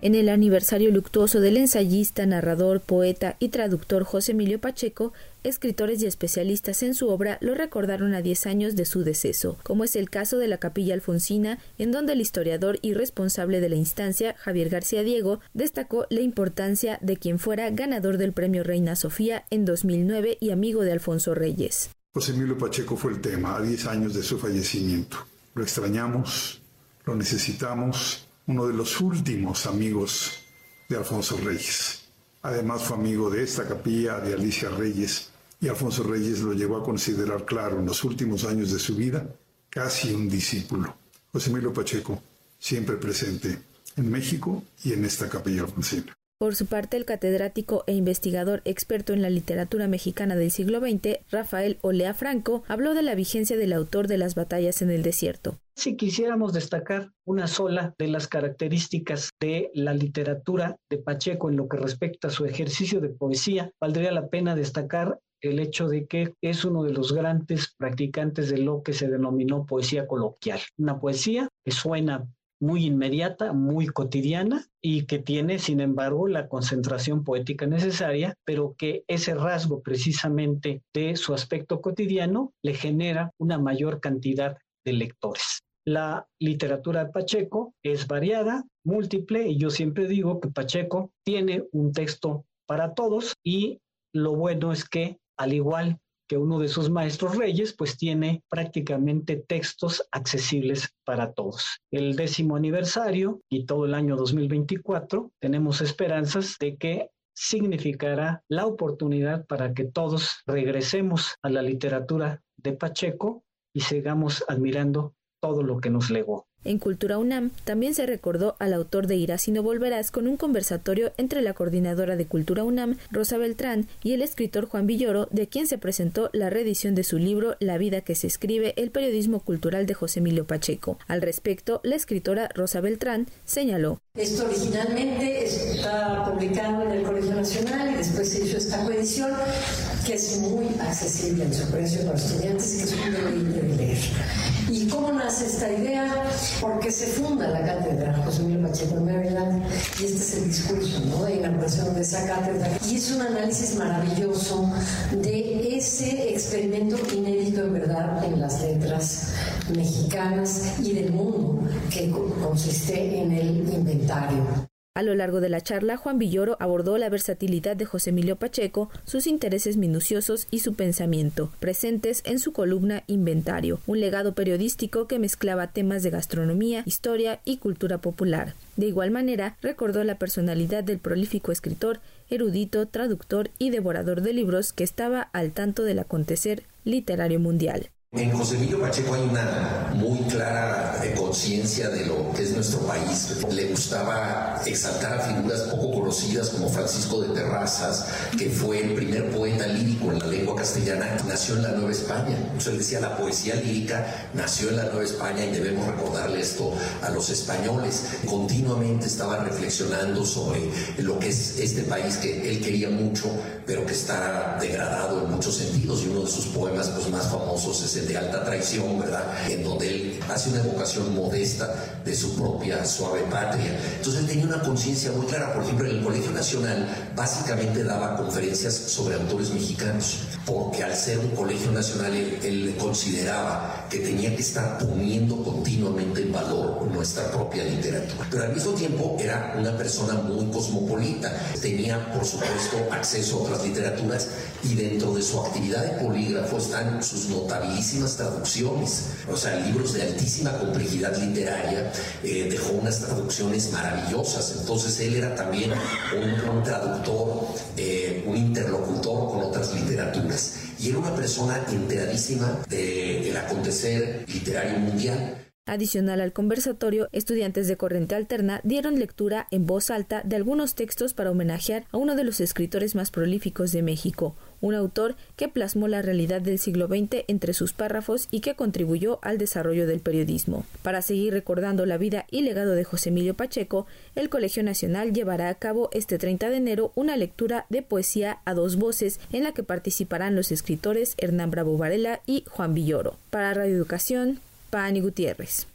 En el aniversario luctuoso del ensayista, narrador, poeta y traductor José Emilio Pacheco, escritores y especialistas en su obra lo recordaron a 10 años de su deceso, como es el caso de la Capilla Alfonsina, en donde el historiador y responsable de la instancia, Javier García Diego, destacó la importancia de quien fuera ganador del Premio Reina Sofía en 2009 y amigo de Alfonso Reyes. José Emilio Pacheco fue el tema a 10 años de su fallecimiento. Lo extrañamos, lo necesitamos uno de los últimos amigos de Alfonso Reyes. Además fue amigo de esta capilla, de Alicia Reyes, y Alfonso Reyes lo llevó a considerar, claro, en los últimos años de su vida, casi un discípulo. José Emilio Pacheco, siempre presente en México y en esta capilla alfonsina. Por su parte, el catedrático e investigador experto en la literatura mexicana del siglo XX, Rafael Olea Franco, habló de la vigencia del autor de las batallas en el desierto. Si quisiéramos destacar una sola de las características de la literatura de Pacheco en lo que respecta a su ejercicio de poesía, valdría la pena destacar el hecho de que es uno de los grandes practicantes de lo que se denominó poesía coloquial, una poesía que suena muy inmediata, muy cotidiana y que tiene, sin embargo, la concentración poética necesaria, pero que ese rasgo precisamente de su aspecto cotidiano le genera una mayor cantidad de lectores. La literatura de Pacheco es variada, múltiple, y yo siempre digo que Pacheco tiene un texto para todos y lo bueno es que, al igual que uno de sus maestros reyes, pues tiene prácticamente textos accesibles para todos. El décimo aniversario y todo el año 2024 tenemos esperanzas de que significará la oportunidad para que todos regresemos a la literatura de Pacheco y sigamos admirando todo lo que nos legó. En Cultura UNAM también se recordó al autor de Irás y no volverás con un conversatorio entre la coordinadora de Cultura UNAM, Rosa Beltrán, y el escritor Juan Villoro, de quien se presentó la reedición de su libro La vida que se escribe, el periodismo cultural de José Emilio Pacheco. Al respecto, la escritora Rosa Beltrán señaló. Esto originalmente está publicado en el Colegio Nacional y después se hizo esta coedición que es muy accesible en su precio para estudiantes y que es muy de leer. ¿Y cómo nace esta idea? Porque se funda la cátedra José Emilio Pacheco en Maryland y este es el discurso ¿no? de inauguración de esa cátedra. Y es un análisis maravilloso de ese experimento inédito en verdad en las letras mexicanas y del mundo que consiste en el inventario. A lo largo de la charla, Juan Villoro abordó la versatilidad de José Emilio Pacheco, sus intereses minuciosos y su pensamiento, presentes en su columna Inventario, un legado periodístico que mezclaba temas de gastronomía, historia y cultura popular. De igual manera, recordó la personalidad del prolífico escritor, erudito, traductor y devorador de libros que estaba al tanto del acontecer literario mundial. En José Emilio Pacheco hay una muy clara conciencia de lo que es nuestro país. Le gustaba exaltar a figuras poco conocidas como Francisco de Terrazas, que fue el primer poeta lírico en la lengua castellana, nació en la Nueva España. Entonces él decía, la poesía lírica nació en la Nueva España y debemos recordarle esto a los españoles. Continuamente estaba reflexionando sobre lo que es este país que él quería mucho, pero que está degradado en muchos sentidos. Y uno de sus poemas pues, más famosos es de alta traición, ¿verdad? En donde él hace una evocación modesta de su propia suave patria. Entonces él tenía una conciencia muy clara. Por ejemplo, en el Colegio Nacional básicamente daba conferencias sobre autores mexicanos, porque al ser un colegio nacional él, consideraba que tenía que estar poniendo continuamente en valor nuestra propia literatura. Pero al mismo tiempo era una persona muy cosmopolita. Tenía, por supuesto, acceso a otras literaturas y dentro de su actividad de polígrafo están sus notabilísimas traducciones, o sea, libros de altísima complejidad literaria, eh, dejó unas traducciones maravillosas, entonces él era también un, traductor, eh, un interlocutor con otras literaturas, y era una persona enteradísima del acontecer literario mundial. Adicional al conversatorio, estudiantes de Corriente Alterna dieron lectura en voz alta de algunos textos para homenajear a uno de los escritores más prolíficos de México, un autor que plasmó la realidad del siglo XX entre sus párrafos y que contribuyó al desarrollo del periodismo. Para seguir recordando la vida y legado de José Emilio Pacheco, el Colegio Nacional llevará a cabo este 30 de enero una lectura de poesía a dos voces en la que participarán los escritores Hernán Bravo Varela y Juan Villoro. Para Radio Educación, Pani Gutiérrez.